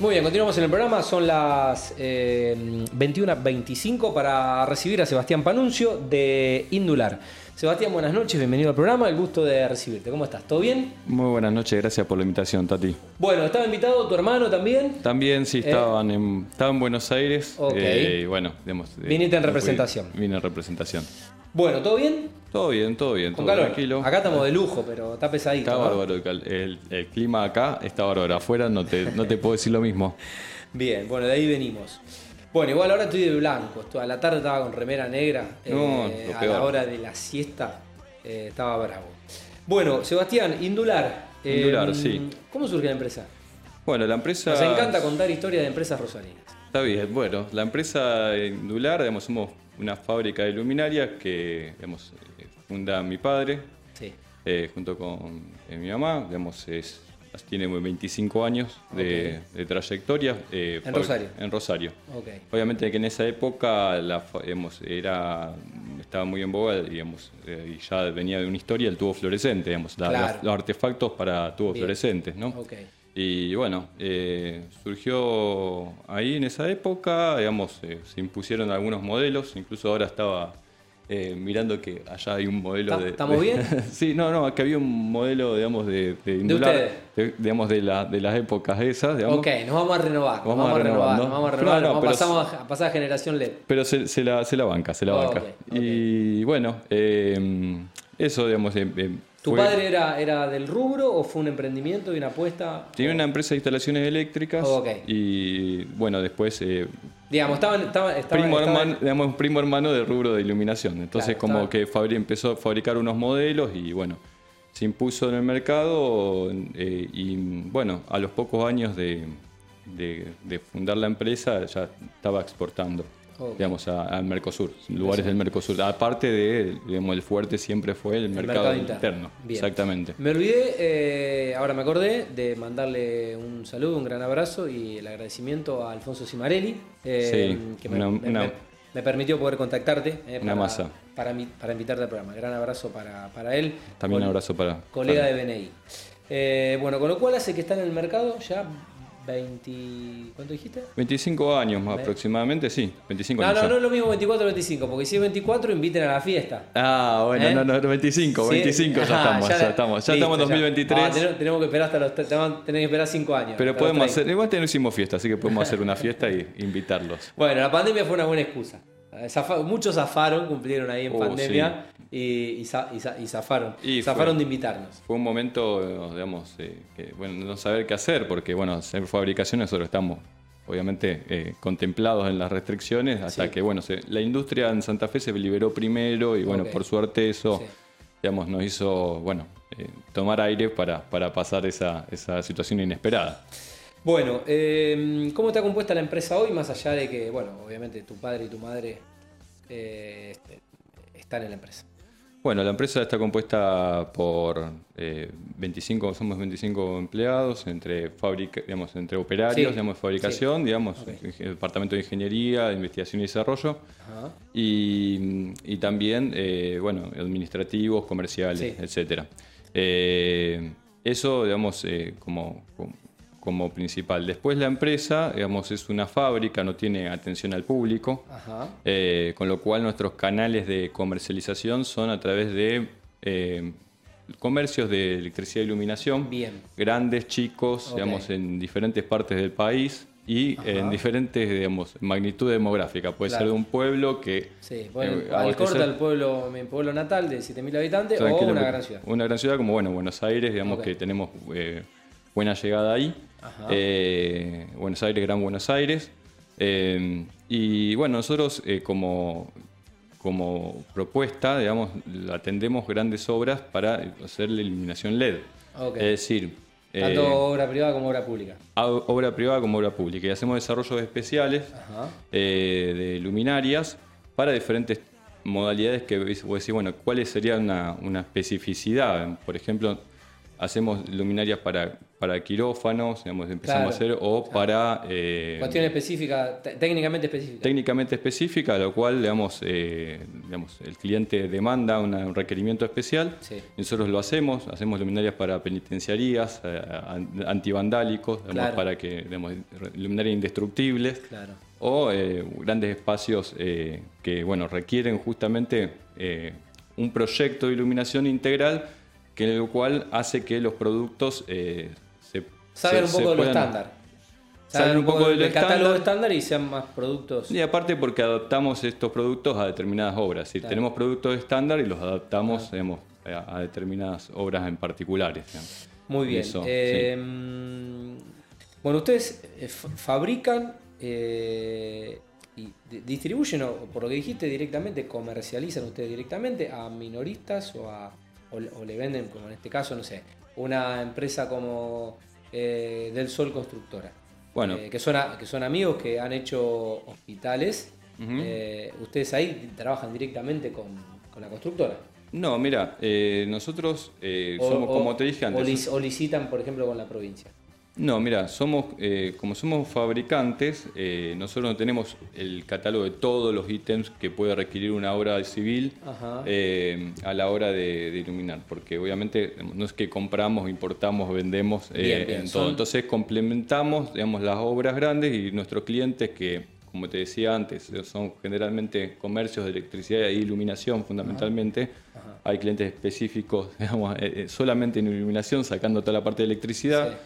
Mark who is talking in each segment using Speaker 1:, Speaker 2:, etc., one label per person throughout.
Speaker 1: Muy bien, continuamos en el programa. Son las eh, 21.25 para recibir a Sebastián Panuncio de Indular. Sebastián, buenas noches, bienvenido al programa. El gusto de recibirte. ¿Cómo estás? ¿Todo bien?
Speaker 2: Muy buenas noches, gracias por la invitación, Tati.
Speaker 1: Bueno, ¿estaba invitado tu hermano también?
Speaker 2: También, sí, estaban en, estaba en Buenos Aires.
Speaker 1: Ok.
Speaker 2: eh, y bueno, digamos, eh,
Speaker 1: Viniste en
Speaker 2: no fui-
Speaker 1: representación.
Speaker 2: Vine en representación.
Speaker 1: Bueno, ¿todo bien?
Speaker 2: Todo bien, todo bien,
Speaker 1: Con
Speaker 2: todo
Speaker 1: calor.
Speaker 2: tranquilo.
Speaker 1: Acá estamos de lujo, pero está pesadito.
Speaker 2: Está
Speaker 1: ¿no?
Speaker 2: bárbaro el, cal- el- el clima acá, está bárbaro. Afuera no te, no te puedo decir lo mismo.
Speaker 1: Bien, bueno, de ahí venimos. Bueno, igual ahora estoy de blanco. A la tarde estaba con remera negra.
Speaker 2: No,
Speaker 1: eh, a la hora de la siesta eh, estaba bravo. Bueno, Sebastián, Indular. eh,
Speaker 2: Indular, sí.
Speaker 1: ¿Cómo surge la empresa?
Speaker 2: Bueno, la empresa.
Speaker 1: Nos encanta contar historias de empresas rosarinas.
Speaker 2: Está bien, bueno, la empresa Indular, digamos, somos una fábrica de luminarias que digamos, eh, funda mi padre,
Speaker 1: Sí.
Speaker 2: eh, junto con eh, mi mamá, digamos, es, tiene 25 años de, de trayectoria. eh,
Speaker 1: En Rosario.
Speaker 2: En Rosario.
Speaker 1: Ok.
Speaker 2: Obviamente que en esa época la, digamos, era, estaba muy en boga digamos, eh, y ya venía de una historia el tubo fluorescente, digamos, la-
Speaker 1: Claro.
Speaker 2: los, los artefactos para tubos
Speaker 1: Bien.
Speaker 2: fluorescentes, ¿no?
Speaker 1: Ok.
Speaker 2: Y bueno, eh, surgió ahí en esa época, digamos, eh, se impusieron algunos modelos, incluso ahora estaba eh, mirando que allá hay un modelo
Speaker 1: ¿Está-
Speaker 2: de...
Speaker 1: estamos
Speaker 2: de-
Speaker 1: bien?
Speaker 2: sí, no, no, que había un modelo, digamos, de, de, indular,
Speaker 1: ustedes?
Speaker 2: de- digamos, de, la- de las épocas esas, digamos.
Speaker 1: Ok, nos vamos a renovar. Nos
Speaker 2: Vamos a
Speaker 1: renovar, nos
Speaker 2: ¿no?
Speaker 1: vamos a renovar. nos pasamos a pasar a generación LED.
Speaker 2: Pero se, se la, se la banca, se la
Speaker 1: Ok,
Speaker 2: banca. Y bueno, eso, digamos, eh, eh,
Speaker 1: ¿Tu
Speaker 2: fue-
Speaker 1: padre era, era del rubro o fue un emprendimiento y una apuesta?
Speaker 2: Tiene una empresa de instalaciones eléctricas y bueno, después eh,
Speaker 1: Digamos, estaban. estaban, estaban-
Speaker 2: primo,
Speaker 1: estaban-
Speaker 2: hermano, digamos, primo hermano del rubro de iluminación. Entonces
Speaker 1: Claro,
Speaker 2: como que fabri- empezó a fabricar unos modelos y bueno, se impuso en el mercado eh, y bueno, a los pocos años de, de- de fundar la empresa ya estaba exportando. Digamos, al Mercosur, lugares del Mercosur. Aparte de, digamos, el fuerte siempre fue el, mercado,
Speaker 1: mercado
Speaker 2: interno.
Speaker 1: Bien.
Speaker 2: Exactamente.
Speaker 1: Me olvidé, eh, ahora me acordé, de mandarle un saludo, un gran abrazo y el agradecimiento a Alfonso Cimarelli, eh,
Speaker 2: Sí,
Speaker 1: que me,
Speaker 2: una-
Speaker 1: me-
Speaker 2: una-
Speaker 1: me- me permitió poder contactarte eh,
Speaker 2: Una
Speaker 1: para,
Speaker 2: masa.
Speaker 1: Para, para invitarte al programa. Gran abrazo para, para él.
Speaker 2: También un abrazo para...
Speaker 1: Colega
Speaker 2: para-
Speaker 1: de BNI. Bueno, con lo cual hace que está en el mercado ya 20... ¿Cuánto dijiste?
Speaker 2: 25 años más aproximadamente, sí, 25
Speaker 1: No,
Speaker 2: años.
Speaker 1: no, no es lo mismo 24 o 25, porque si es 24 inviten a la fiesta.
Speaker 2: Ah, bueno,
Speaker 1: ¿Eh?
Speaker 2: no, no, 25,
Speaker 1: Sí.
Speaker 2: 25 ya estamos, ya, estamos, ya
Speaker 1: listo,
Speaker 2: estamos en 2023.
Speaker 1: Ah, tenemos, tenemos que esperar hasta los, tenemos, tenemos que esperar 5 años.
Speaker 2: pero podemos
Speaker 1: 30.
Speaker 2: hacer, igual no hicimos fiesta, así que podemos hacer una fiesta y invitarlos.
Speaker 1: Bueno, la pandemia fue una buena excusa. Zafa- muchos zafaron, cumplieron ahí en
Speaker 2: Uh,
Speaker 1: pandemia y, y, za- y za- y zafaron.
Speaker 2: Y
Speaker 1: zafaron
Speaker 2: fue-
Speaker 1: de invitarnos.
Speaker 2: Fue un momento, digamos, eh, que, bueno, no saber qué hacer, porque, bueno, hacer fabricación nosotros estamos, obviamente, eh, contemplados en las restricciones, hasta
Speaker 1: Sí.
Speaker 2: que, bueno, se- la industria en Santa Fe se liberó primero y, bueno, por suerte eso,
Speaker 1: Sí.
Speaker 2: digamos, nos hizo, bueno, eh, tomar aire para, para pasar esa, esa situación inesperada.
Speaker 1: Bueno, eh, ¿cómo está compuesta la empresa hoy? Más allá de que, bueno, obviamente tu padre y tu madre eh, están en la empresa.
Speaker 2: Bueno, la empresa está compuesta por eh, 25, somos 25 empleados entre fábrica, digamos, entre operarios,
Speaker 1: Sí,
Speaker 2: digamos, fabricación, digamos, departamento de ingeniería, investigación y desarrollo,
Speaker 1: Ajá.
Speaker 2: y, y también, eh, bueno, administrativos, comerciales,
Speaker 1: Sí.
Speaker 2: etcétera. Eh, eso, digamos, eh, como, como, como principal. Después la empresa, digamos, es una fábrica, no tiene atención al público.
Speaker 1: Ajá.
Speaker 2: Eh, con lo cual nuestros canales de comercialización son a través de eh, comercios de electricidad e iluminación,
Speaker 1: Bien.
Speaker 2: grandes, chicos, digamos, en diferentes partes del país y
Speaker 1: Ajá.
Speaker 2: en diferentes, digamos, magnitud demográfica. Puede
Speaker 1: Claro.
Speaker 2: ser de un pueblo que...
Speaker 1: Sí, bueno,
Speaker 2: eh,
Speaker 1: al corte al pueblo, mi pueblo natal de 7.000 habitantes o una gran ciudad.
Speaker 2: Una gran ciudad como, bueno, Buenos Aires, digamos que tenemos eh, buena llegada ahí. Eh, Buenos Aires, Gran Buenos Aires. Eh, y bueno, nosotros eh, como, como propuesta, digamos, atendemos grandes obras para hacer la iluminación LED. Es decir, eh,
Speaker 1: Tanto obra privada como obra pública.
Speaker 2: obra privada como obra pública. Y hacemos desarrollos especiales eh, de luminarias para diferentes modalidades que vos decís, bueno, ¿cuáles serían una, una especificidad? Por ejemplo, hacemos luminarias para, para quirófanos, digamos, empezamos
Speaker 1: Claro,
Speaker 2: a hacer, o para... eh,
Speaker 1: Cuestión específica, te- técnicamente específica.
Speaker 2: técnicamente específica, lo cual digamos, eh, digamos, el cliente demanda una- un requerimiento especial.
Speaker 1: Sí.
Speaker 2: Nosotros lo hacemos, hacemos luminarias para penitenciarías, eh, an- antivandálicos, digamos,
Speaker 1: Claro.
Speaker 2: para que digamos, luminarias indestructibles o eh, grandes espacios que bueno, requieren justamente un proyecto de iluminación integral que el cual hace que los productos eh, se
Speaker 1: Saben
Speaker 2: se-
Speaker 1: un poco de lo estándar.
Speaker 2: Saben un poco de lo
Speaker 1: del catálogo
Speaker 2: estándar.
Speaker 1: y sean más productos.
Speaker 2: Y aparte porque adaptamos estos productos a determinadas obras. Si
Speaker 1: Claro.
Speaker 2: tenemos productos estándar y los adaptamos digamos, a, a determinadas obras en particulares. digamos.
Speaker 1: Muy bien.
Speaker 2: Eso,
Speaker 1: Eh, Bueno, ustedes eh, fa- fabrican eh, y di- distribuyen, o por lo que dijiste, directamente, comercializan ustedes directamente a minoristas o, a, o, le- o le venden, como en este caso, no sé, una empresa como eh, Del Sol Constructora.
Speaker 2: Bueno.
Speaker 1: Eh, que, son a- que son amigos que han hecho hospitales. Eh, ustedes ahí trabajan directamente con, con la constructora.
Speaker 2: No, mira, eh, nosotros eh,
Speaker 1: O-
Speaker 2: somos,
Speaker 1: o-
Speaker 2: como te dije antes,
Speaker 1: lic- o licitan, por ejemplo, con la provincia.
Speaker 2: No, mira, somos, eh, como somos fabricantes, eh, nosotros no tenemos el catálogo de todos los ítems que puede requerir una obra civil
Speaker 1: Ajá.
Speaker 2: eh, a la hora de, de iluminar, porque obviamente no es que compramos, importamos, vendemos eh,
Speaker 1: Bien, bien,
Speaker 2: en todo.
Speaker 1: son-
Speaker 2: Entonces complementamos, digamos, las obras grandes y nuestros clientes que, como te decía antes, son generalmente comercios de electricidad e iluminación fundamentalmente. Hay clientes específicos, digamos, eh, solamente en iluminación, sacando toda la parte de electricidad.
Speaker 1: Sí.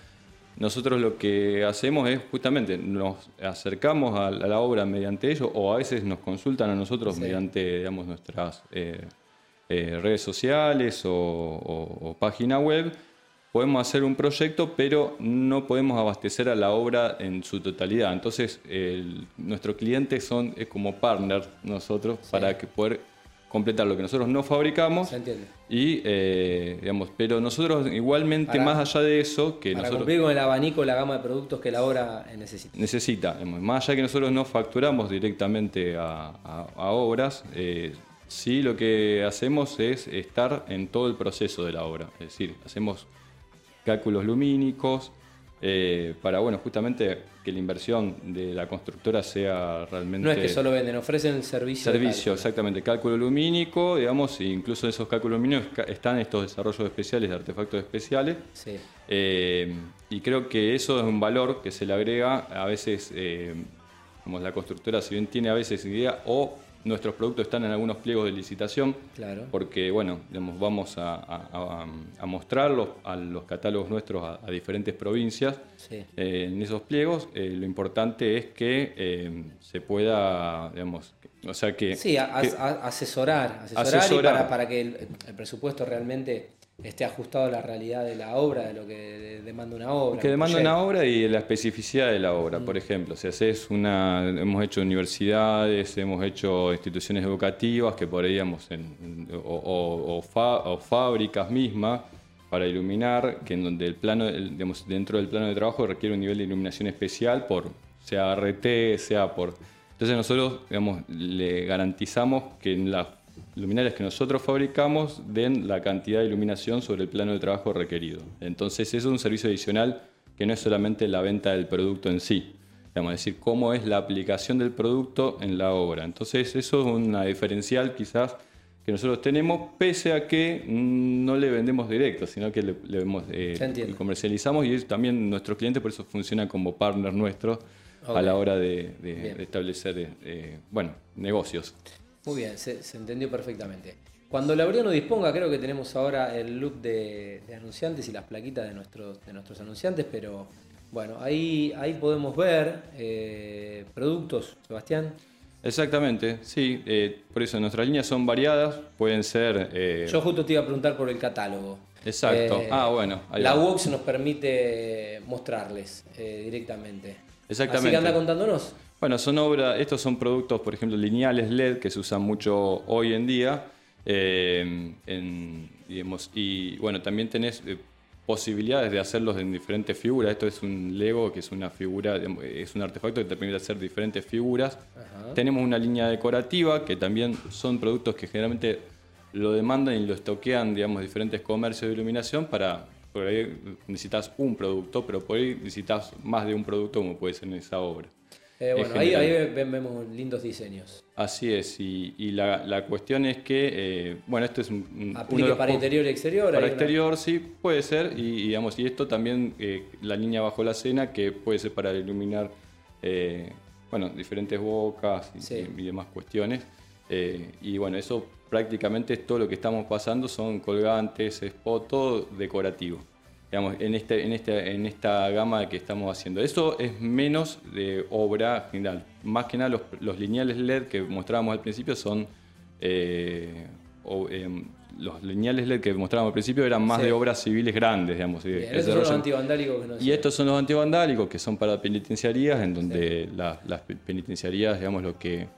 Speaker 2: Nosotros lo que hacemos es justamente nos acercamos a, la obra mediante ellos o a veces nos consultan a nosotros
Speaker 1: Sí.
Speaker 2: mediante digamos, nuestras eh, eh, redes sociales o, o- o página web. Podemos hacer un proyecto, pero no podemos abastecer a la obra en su totalidad. Entonces, nuestros clientes son es como partners nosotros para que poder completar lo que nosotros no fabricamos
Speaker 1: ¿Se entiende?
Speaker 2: y eh, digamos, pero nosotros igualmente
Speaker 1: Para-
Speaker 2: más allá de eso que
Speaker 1: Para
Speaker 2: nosotros
Speaker 1: cumplir con el abanico, la gama de productos que la obra necesita.
Speaker 2: necesita, digamos, más allá que nosotros no facturamos directamente a, a- a obras, eh, sí lo que hacemos es estar en todo el proceso de la obra, es decir, hacemos cálculos lumínicos eh, para bueno justamente que la inversión de la constructora sea realmente
Speaker 1: No es que solo venden, ofrecen el servicio.
Speaker 2: exactamente. Cálculo lumínico, digamos, e incluso en esos cálculos lumínicos están estos desarrollos especiales de artefactos especiales.
Speaker 1: Sí.
Speaker 2: Eh, y creo que eso es un valor que se le agrega a veces, eh, como la constructora, si bien tiene a veces idea, o nuestros productos están en algunos pliegos de licitación,
Speaker 1: Claro.
Speaker 2: porque bueno, digamos, vamos a, a- a- a mostrarlos a los catálogos nuestros a, a diferentes provincias.
Speaker 1: Sí.
Speaker 2: Eh, en esos pliegos, eh, lo importante es que eh, se pueda, digamos, o sea que,
Speaker 1: Sí, asesorar, asesorar, y para, para que el, el presupuesto realmente esté ajustado a la realidad de la obra, de lo que demanda una obra.
Speaker 2: que demanda una obra y la especificidad de la obra.
Speaker 1: Mm.
Speaker 2: Por ejemplo, si haces una, hemos hecho universidades, hemos hecho instituciones educativas que digamos, en- o, o- o fa- o fábricas mismas para iluminar, que en donde el plano, el- digamos, dentro del plano de trabajo requiere un nivel de iluminación especial por sea RT, sea por. Entonces nosotros, digamos, le garantizamos que en las luminarias que nosotros fabricamos den la cantidad de iluminación sobre el plano de trabajo requerido. Entonces eso es un servicio adicional que no es solamente la venta del producto en sí, digamos, es decir, cómo es la aplicación del producto en la obra. Entonces eso es una diferencial quizás que nosotros tenemos, pese a que no le vendemos directo, sino que le, le vemos, eh, comercializamos y también nuestros clientes por eso funcionan como partners nuestros a la hora de, de-
Speaker 1: Bien.
Speaker 2: de establecer eh, bueno, negocios.
Speaker 1: Muy bien, se, se entendió perfectamente. Cuando Laureano disponga, creo que tenemos ahora el look de, de anunciantes y las plaquitas de nuestros, de nuestros anunciantes, pero bueno, ahí, ahí podemos ver eh, productos, Sebastián.
Speaker 2: Exactamente, sí. eh, por eso nuestras líneas son variadas, pueden ser... eh,
Speaker 1: Yo justo te iba a preguntar por el catálogo.
Speaker 2: Exacto.
Speaker 1: Eh,
Speaker 2: Ah, bueno, ahí
Speaker 1: La
Speaker 2: va.
Speaker 1: Wox nos permite mostrarles eh, directamente.
Speaker 2: Exactamente.
Speaker 1: Así que anda contándonos.
Speaker 2: Bueno, son obras, estos son productos, por ejemplo, lineales LED que se usan mucho hoy en día. eh, en- digamos, y bueno, también tenés eh, posibilidades de hacerlos en diferentes figuras. Esto es un Lego, que es una figura, es un artefacto que te permite hacer diferentes figuras.
Speaker 1: Ajá.
Speaker 2: Tenemos una línea decorativa, que también son productos que generalmente lo demandan y lo estoquean, digamos, diferentes comercios de iluminación para por ahí necesitas un producto, pero por ahí necesitas más de un producto como puede ser en esa obra.
Speaker 1: Eh, bueno, ahí, ahí, vemos lindos diseños.
Speaker 2: Así es, y, y la, la, cuestión es que, eh, bueno, esto es un...
Speaker 1: ¿Aplique para interior y exterior?
Speaker 2: Para exterior, sí, puede ser, y, digamos, y esto también, eh, la línea bajo la cena, que puede ser para iluminar, bueno, diferentes bocas y, y demás cuestiones. y bueno, eso prácticamente es todo lo que estamos pasando, son colgantes, spot, todo decorativo digamos, en, este, en, este, en esta gama que estamos haciendo. Eso es menos de obra general. Más que nada los, los lineales LED que mostrábamos al principio son... Eh, em, los lineales LED que mostrábamos al principio eran más de obras civiles grandes, digamos.
Speaker 1: estos son los antivandálicos
Speaker 2: que Y estos son los antivandálicos que son para penitenciarías, en donde las penitenciarías, digamos, lo que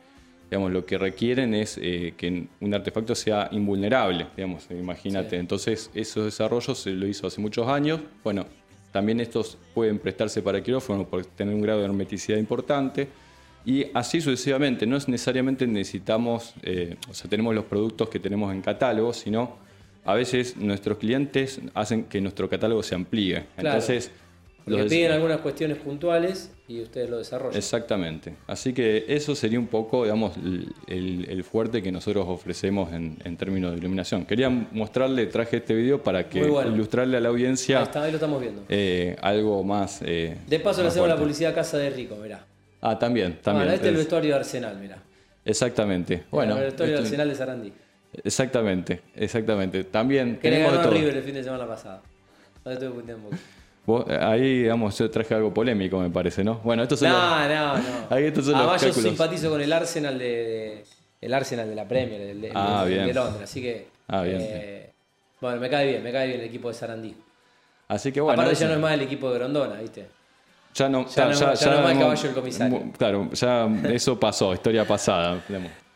Speaker 2: digamos, lo que requieren es eh, que un artefacto sea invulnerable, digamos, imagínate. Entonces, esos desarrollos se lo hizo hace muchos años. Bueno, también estos pueden prestarse para quirófano por tener un grado de hermeticidad importante. Y así sucesivamente, no es necesariamente necesitamos, eh, o sea, tenemos los productos que tenemos en catálogo, sino a veces nuestros clientes hacen que nuestro catálogo se amplíe. Entonces,
Speaker 1: porque piden algunas cuestiones puntuales y ustedes lo desarrollan.
Speaker 2: Exactamente. Así que eso sería un poco, digamos, el, fuerte que nosotros ofrecemos en, términos de iluminación. Quería mostrarle, traje este video para que ilustrarle a la audiencia.
Speaker 1: Ahí, está, ahí lo estamos viendo.
Speaker 2: Eh, algo más.
Speaker 1: Eh, de paso le hacemos la publicidad a Casa de Rico, mirá.
Speaker 2: Ah, también, también.
Speaker 1: este es el vestuario de Arsenal, mirá. Exactamente. Bueno, el vestuario de Arsenal de Sarandí.
Speaker 2: Exactamente, exactamente. También.
Speaker 1: Que le ganó River el fin de semana pasado. No te estoy un poco
Speaker 2: ahí, digamos, yo traje algo polémico, me parece, ¿no?
Speaker 1: Bueno, estos son no, no, no. Ahí estos son Además, yo simpatizo con el Arsenal de, el Arsenal de la Premier, el de, ah, de, Londres, así que. Ah, bien. Eh, bueno, me cae bien, me cae bien el equipo de Sarandí.
Speaker 2: Así que bueno.
Speaker 1: Aparte, ya no es más el equipo de Grondona, ¿viste?
Speaker 2: Ya no,
Speaker 1: ya, ya, ya, no, es más el caballo del comisario.
Speaker 2: Claro, ya eso pasó, historia pasada.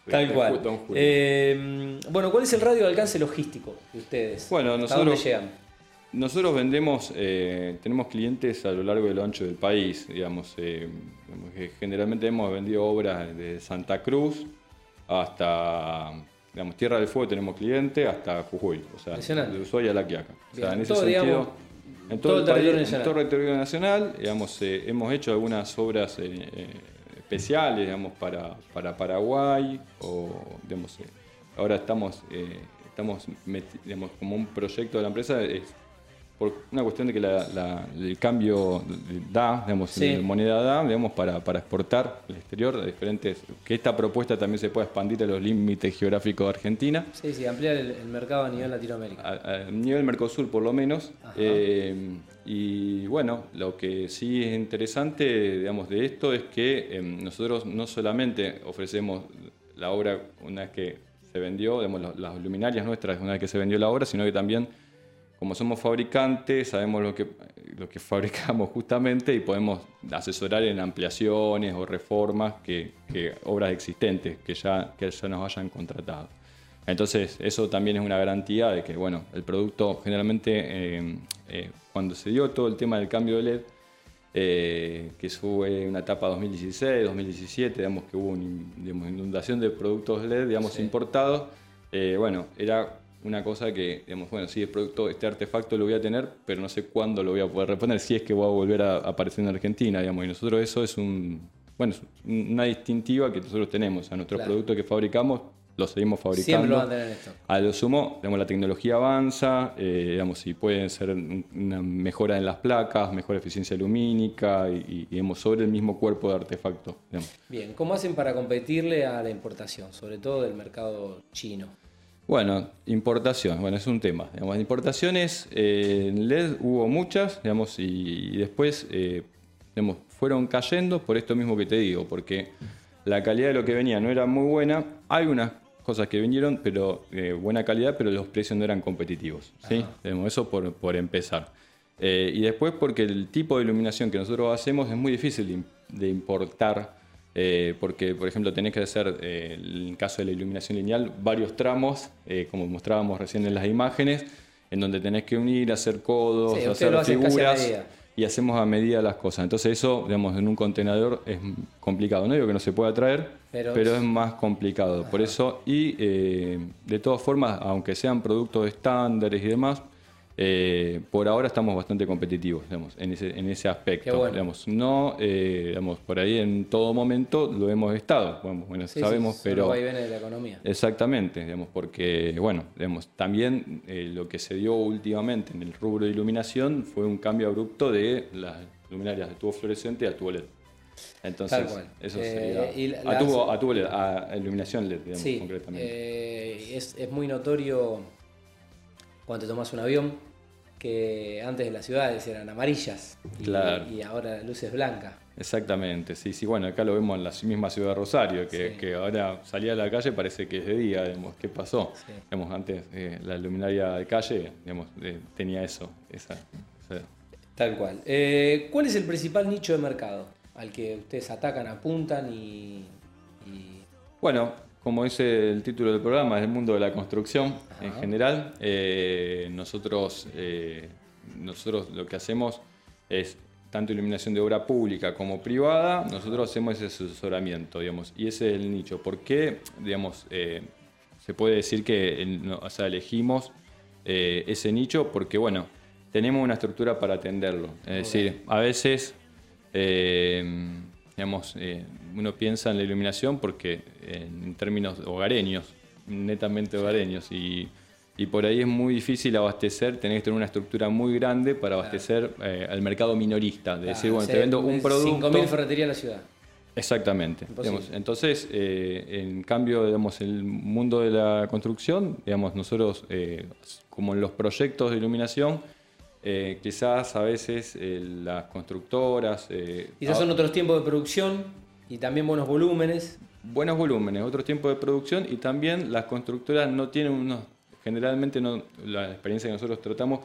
Speaker 1: Tal cual. Eh, bueno, ¿cuál es el radio de alcance logístico de ustedes?
Speaker 2: Bueno, nosotros. ¿A dónde llegan? Nosotros vendemos, eh, tenemos clientes a lo largo y lo ancho del país, digamos, eh, generalmente hemos vendido obras de Santa Cruz hasta, digamos, Tierra del Fuego tenemos clientes, hasta Jujuy, o sea, de Ushuaia a La Quiaca. O sea, en ese sentido, en todo, el, territorio nacional. En todo el territorio nacional, digamos, eh, hemos hecho algunas obras especiales, digamos, para, para Paraguay, o, digamos, ahora estamos, estamos, digamos, como un proyecto de la empresa, es por una cuestión de que el cambio da, digamos, moneda da, digamos, para, exportar al exterior a diferentes, que esta propuesta también se pueda expandir a los límites geográficos de Argentina.
Speaker 1: Sí, sí, ampliar el, mercado a nivel Latinoamérica.
Speaker 2: A, nivel Mercosur por lo menos. Eh, y bueno, lo que sí es interesante, digamos, de esto es que em, nosotros no solamente ofrecemos la obra una vez que se vendió, digamos, las luminarias nuestras una vez que se vendió la obra, sino que también como somos fabricantes, sabemos lo que, lo que fabricamos justamente y podemos asesorar en ampliaciones o reformas que, obras existentes que ya, que ya nos hayan contratado. Entonces, eso también es una garantía de que, bueno, el producto generalmente, eh, eh, cuando se dio todo el tema del cambio de LED, eh, que fue una etapa 2016, 2017, digamos que hubo una inundación de productos LED, digamos, importados, bueno, era una cosa que, digamos, bueno, sí, el producto, este artefacto lo voy a tener, pero no sé cuándo lo voy a poder reponer, si es que voy a volver a aparecer en Argentina, digamos, y nosotros eso es un, bueno, es una distintiva que nosotros tenemos, a nuestros productos que fabricamos lo seguimos fabricando. Siempre
Speaker 1: lo van a tener esto.
Speaker 2: A lo sumo, digamos, la tecnología avanza, eh, digamos, si pueden ser una mejora en las placas, mejor eficiencia lumínica y, digamos, sobre el mismo cuerpo de artefacto.
Speaker 1: Bien, ¿cómo hacen para competirle a la importación, sobre todo del mercado chino?
Speaker 2: Bueno, importación, bueno, es un tema. Digamos, importaciones eh, en LED hubo muchas, digamos, y, después eh, fueron cayendo por esto mismo que te digo, porque la calidad de lo que venía no era muy buena. Hay unas cosas que vinieron, pero eh, buena calidad, pero los precios no eran competitivos. ¿sí? eso por, por empezar. y después porque el tipo de iluminación que nosotros hacemos es muy difícil de importar eh, porque, por ejemplo, tenés que hacer, eh, en el caso de la iluminación lineal, varios tramos, eh, como mostrábamos recién en las imágenes, en donde tenés que unir, hacer codos, hacer figuras y hacemos a medida las cosas. Entonces eso, digamos, en un contenedor es complicado. No digo que no se pueda traer, pero, es más complicado. Por eso, y de todas formas, aunque sean productos estándares y demás, eh, por ahora estamos bastante competitivos digamos, en, ese, en ese aspecto.
Speaker 1: bueno.
Speaker 2: Digamos, no, eh, digamos, por ahí en todo momento lo hemos estado, bueno, bueno,
Speaker 1: Sí,
Speaker 2: sabemos,
Speaker 1: sí,
Speaker 2: pero...
Speaker 1: los vaivenes de la economía.
Speaker 2: Exactamente, digamos, porque bueno, digamos, también eh, lo que se dio últimamente en el rubro de iluminación fue un cambio abrupto de las luminarias de tubo fluorescente a tubo LED. Entonces,
Speaker 1: Tal cual.
Speaker 2: eso
Speaker 1: Eh,
Speaker 2: sería
Speaker 1: y la-
Speaker 2: a, tubo, a tubo LED, a iluminación LED, digamos,
Speaker 1: Sí,
Speaker 2: concretamente.
Speaker 1: eh, es, es muy notorio cuando te tomas un avión que antes las ciudades eran amarillas y,
Speaker 2: Claro.
Speaker 1: y ahora la luz es blanca.
Speaker 2: Exactamente, sí, sí, bueno, acá lo vemos en la misma ciudad de Rosario, que,
Speaker 1: Sí.
Speaker 2: que ahora salía a la calle parece que es de día, digamos, ¿qué pasó?
Speaker 1: Sí.
Speaker 2: Digamos, antes eh, la luminaria de calle, digamos, eh, tenía eso, esa, esa-
Speaker 1: Tal cual. Eh, ¿Cuál es el principal nicho de mercado al que ustedes atacan, apuntan y, y-
Speaker 2: Bueno, como dice el título del programa, es el mundo de la construcción en general. Eh, nosotros, eh, nosotros lo que hacemos es tanto iluminación de obra pública como privada, nosotros hacemos ese asesoramiento, digamos, y ese es el nicho. ¿Por qué, digamos, eh, se puede decir que el- no, o sea, elegimos ese nicho? Porque, bueno, tenemos una estructura para atenderlo. Es decir, a veces digamos, uno piensa en la iluminación porque en, términos hogareños, netamente hogareños, y, y por ahí es muy difícil abastecer, tenés que tener una estructura muy grande para abastecer eh, al mercado minorista. De decir, bueno, te vendo un producto.
Speaker 1: 5.000 ferreterías en la ciudad.
Speaker 2: Exactamente. Digamos, entonces, eh, en cambio, digamos, el mundo de la construcción, digamos, nosotros, eh, como en los proyectos de iluminación, eh, quizás a veces eh, las constructoras... eh,
Speaker 1: Quizás
Speaker 2: ah,
Speaker 1: son otros tiempos de producción y también buenos volúmenes.
Speaker 2: buenos volúmenes, otro tiempo de producción y también las constructoras no tienen unos, generalmente no, la experiencia que nosotros tratamos,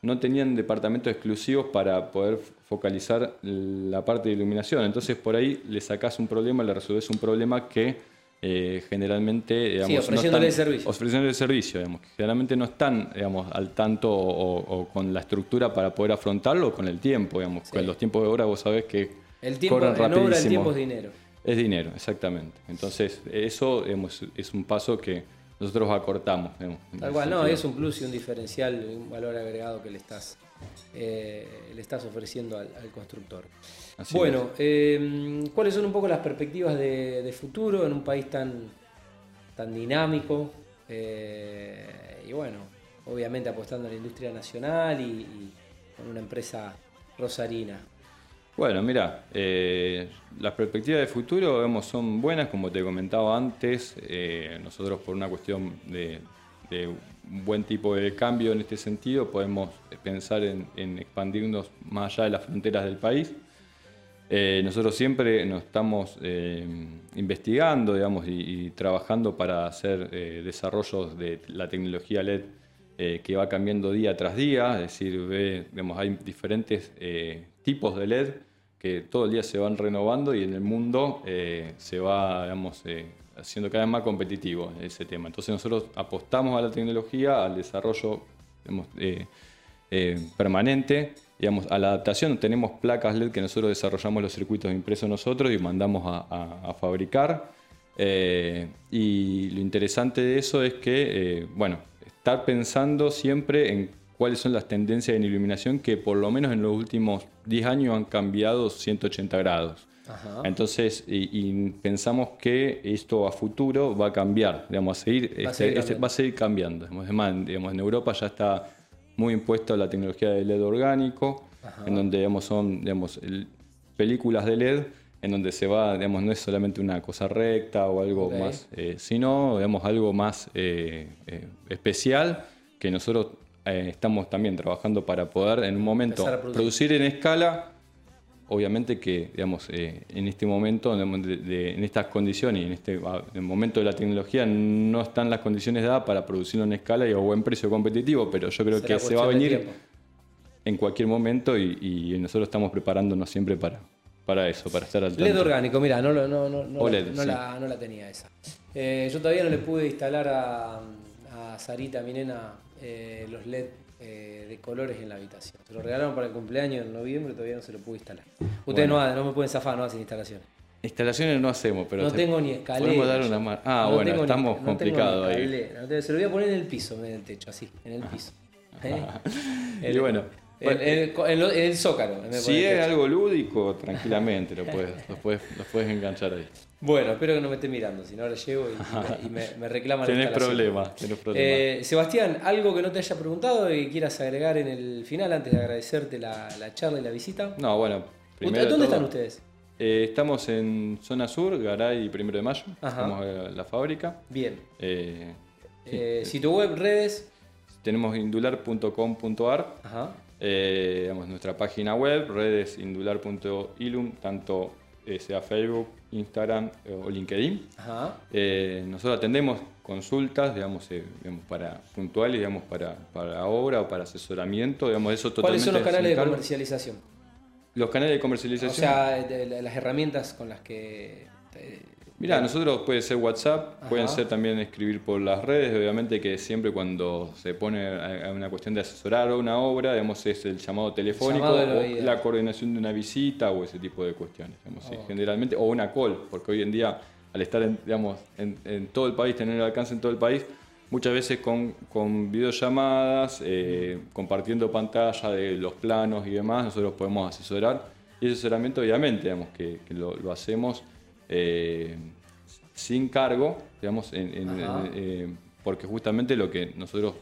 Speaker 2: no tenían departamentos exclusivos para poder focalizar la parte de iluminación. Entonces por ahí le sacás un problema, le resolvés un problema que eh, generalmente, digamos,
Speaker 1: ofreciéndole
Speaker 2: no están,
Speaker 1: servicio.
Speaker 2: ofreciéndole servicio, digamos, generalmente no están, digamos, al tanto o, o con la estructura para poder afrontarlo o con el tiempo, digamos. Con los tiempos de obra vos sabés que
Speaker 1: El tiempo,
Speaker 2: corren
Speaker 1: en obra el tiempo es dinero.
Speaker 2: Es dinero, exactamente. Entonces, eso digamos, es un paso que nosotros acortamos. digamos,
Speaker 1: Tal cual, no, es un plus y un diferencial, un valor agregado que le estás, eh, le estás ofreciendo al, al constructor.
Speaker 2: Así
Speaker 1: bueno, eh, ¿cuáles son un poco las perspectivas de, de futuro en un país tan, tan dinámico? Eh, y bueno, obviamente apostando en la industria nacional y, y con una empresa rosarina.
Speaker 2: Bueno, mira, eh, las perspectivas de futuro vemos, son buenas, como te comentaba antes. eh, nosotros por una cuestión de, un buen tipo de cambio en este sentido podemos pensar en, expandirnos más allá de las fronteras del país. Eh, nosotros siempre nos estamos investigando digamos, y, trabajando para hacer desarrollos de la tecnología LED que va cambiando día tras día, es decir, ve- vemos, hay diferentes tipos de LED que todo el día se van renovando y en el mundo eh, se va digamos, eh, haciendo cada vez más competitivo ese tema. Entonces nosotros apostamos a la tecnología, al desarrollo digamos, eh, permanente, digamos, a la adaptación. Tenemos placas LED que nosotros desarrollamos los circuitos impresos nosotros y mandamos a, fabricar. Y lo interesante de eso es que, bueno, estar pensando siempre en cuáles son las tendencias en iluminación que por lo menos en los últimos 10 años han cambiado 180 grados.
Speaker 1: Ajá.
Speaker 2: Entonces, y, y pensamos que esto a futuro va a cambiar, digamos, a seguir,
Speaker 1: Va a
Speaker 2: este-
Speaker 1: seguir
Speaker 2: este-
Speaker 1: cambiando.
Speaker 2: va a seguir cambiando. Digamos, Es más, digamos, en Europa ya está muy impuesto la tecnología de LED orgánico, en donde digamos, son digamos, el- películas de LED, en donde se va, digamos, no es solamente una cosa recta o algo
Speaker 1: Ok.
Speaker 2: más, eh, sino digamos, algo más eh, eh, especial que nosotros eh, estamos también trabajando para poder en un momento
Speaker 1: producir.
Speaker 2: producir en escala Obviamente que, digamos, eh, en este momento, digamos, de- de- en estas condiciones y en este ah, en el momento de la tecnología, no están las condiciones dadas para producirlo en escala y a buen precio competitivo, pero yo creo
Speaker 1: Será
Speaker 2: que se va a venir en cualquier momento y, y nosotros estamos preparándonos siempre para, para eso, para estar al tanto.
Speaker 1: LED orgánico, mira, no, no, no, no,
Speaker 2: OLED,
Speaker 1: la, no,
Speaker 2: sí.
Speaker 1: la, no la tenía esa. Eh, yo todavía no le pude instalar a, a Sarita, mi nena, eh, los LED eh, de colores en la habitación. Se lo regalaron para el cumpleaños en noviembre, todavía no se lo pude instalar. Ustedes no, no me pueden zafar, no hacen instalaciones.
Speaker 2: Instalaciones no hacemos, pero
Speaker 1: no
Speaker 2: te-
Speaker 1: tengo ni escalera.
Speaker 2: Podemos dar
Speaker 1: yo.
Speaker 2: una mano. Ah,
Speaker 1: No
Speaker 2: bueno,
Speaker 1: ni-
Speaker 2: estamos
Speaker 1: no ni
Speaker 2: complicados ahí.
Speaker 1: escalera. No te- Se lo voy a poner en el piso, en el techo, así, en el piso.
Speaker 2: y bueno.
Speaker 1: En, en- en lo- en el Zócalo.
Speaker 2: Si es algo lúdico, tranquilamente lo puedes, lo puedes, lo puedes enganchar ahí.
Speaker 1: Bueno, espero que no me esté mirando, si no ahora llego y, y me, me reclaman la
Speaker 2: Tenés problemas, tenés problemas.
Speaker 1: Eh, Sebastián, algo que no te haya preguntado y quieras agregar en el final antes de agradecerte la, la charla y la visita.
Speaker 2: no, bueno, primero. de
Speaker 1: ¿Dónde
Speaker 2: todo,
Speaker 1: están ustedes?
Speaker 2: eh, estamos en zona sur, Garay y Primero de Mayo.
Speaker 1: Ajá.
Speaker 2: Estamos en la fábrica.
Speaker 1: Bien.
Speaker 2: Eh,
Speaker 1: Eh, sitio web, redes.
Speaker 2: tenemos indular.com.ar.
Speaker 1: Ajá.
Speaker 2: Eh, digamos, nuestra página web, redes indular.ilum, tanto eh, sea Facebook, Instagram eh, o LinkedIn.
Speaker 1: Ajá.
Speaker 2: Eh, nosotros atendemos consultas, digamos, digamos, para puntuales, digamos, para, para obra o para asesoramiento, digamos, eso
Speaker 1: ¿Cuáles
Speaker 2: totalmente
Speaker 1: son los canales de comercialización?
Speaker 2: Los canales de
Speaker 1: O
Speaker 2: comercialización.
Speaker 1: sea, de- de las herramientas con las que.
Speaker 2: Mira, nosotros puede ser WhatsApp,
Speaker 1: Ajá.
Speaker 2: pueden ser también escribir por las redes, obviamente que siempre cuando se pone a una cuestión de asesorar una obra, digamos, es el llamado telefónico
Speaker 1: Llamado la
Speaker 2: o coordinación de una visita o ese tipo de cuestiones, digamos,
Speaker 1: Oh.
Speaker 2: generalmente, o una call, porque hoy en día al estar en, digamos, en, en todo el país, tener el alcance en todo el país, muchas veces con, con videollamadas, eh, compartiendo pantalla de los planos y demás, nosotros podemos asesorar. Y ese asesoramiento, obviamente, digamos, que, que lo, lo hacemos eh, sin cargo, digamos, en- en- eh, porque justamente lo que nosotros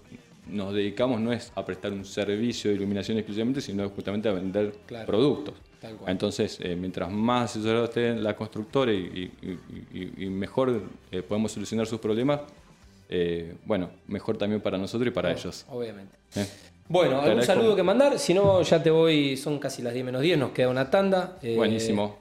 Speaker 2: nos dedicamos no es a prestar un servicio de iluminación exclusivamente, sino justamente a vender
Speaker 1: Claro.
Speaker 2: productos.
Speaker 1: Tal cual.
Speaker 2: Entonces, eh, mientras más asesorado esté la constructora y, y- y- y mejor eh, podemos solucionar sus problemas, eh, bueno, mejor también para nosotros y para ellos.
Speaker 1: Obviamente. Bueno, ¿algún saludo que mandar? Si no, ya te voy, son casi las 10 menos 10, nos queda una tanda.
Speaker 2: Buenísimo.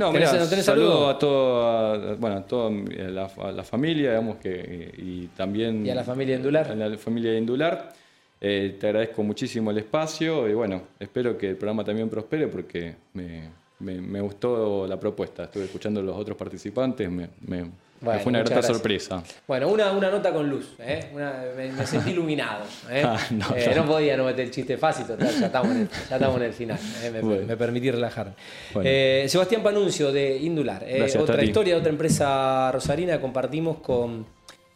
Speaker 2: No,
Speaker 1: ¿tenés-
Speaker 2: mira,
Speaker 1: no tenés
Speaker 2: saludo
Speaker 1: saludo?
Speaker 2: a toda, bueno, a toda la, a la familia, digamos que y también
Speaker 1: ¿Y a la familia Indular?
Speaker 2: A la familia Indular. Eh, te agradezco muchísimo el espacio y bueno, espero que el programa también prospere porque me, me- me gustó la propuesta. Estuve escuchando a los otros participantes, me, me- me
Speaker 1: Bueno,
Speaker 2: fue una grata
Speaker 1: gracias.
Speaker 2: sorpresa.
Speaker 1: Bueno, una, una nota con luz, ¿eh? Una- me, sentí iluminado. ¿eh?
Speaker 2: Ah, no,
Speaker 1: Eh, no podía no meter el chiste fácil, total, ya estamos en el, ya estamos en el final. Me,
Speaker 2: Bueno.
Speaker 1: me permití relajarme.
Speaker 2: Bueno.
Speaker 1: Sebastián Panuncio de Indular.
Speaker 2: Gracias,
Speaker 1: otra historia de otra empresa rosarina que compartimos con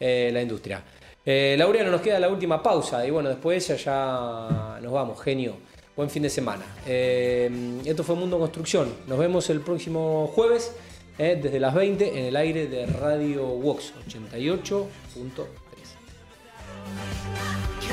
Speaker 1: la industria. Laureano, nos queda la última pausa y bueno, después ya, ya nos vamos, genio buen fin de semana. Eh, esto fue Mundo Construcción. Nos vemos el próximo jueves eh, desde las 20 en el aire de Radio Vox 88.3.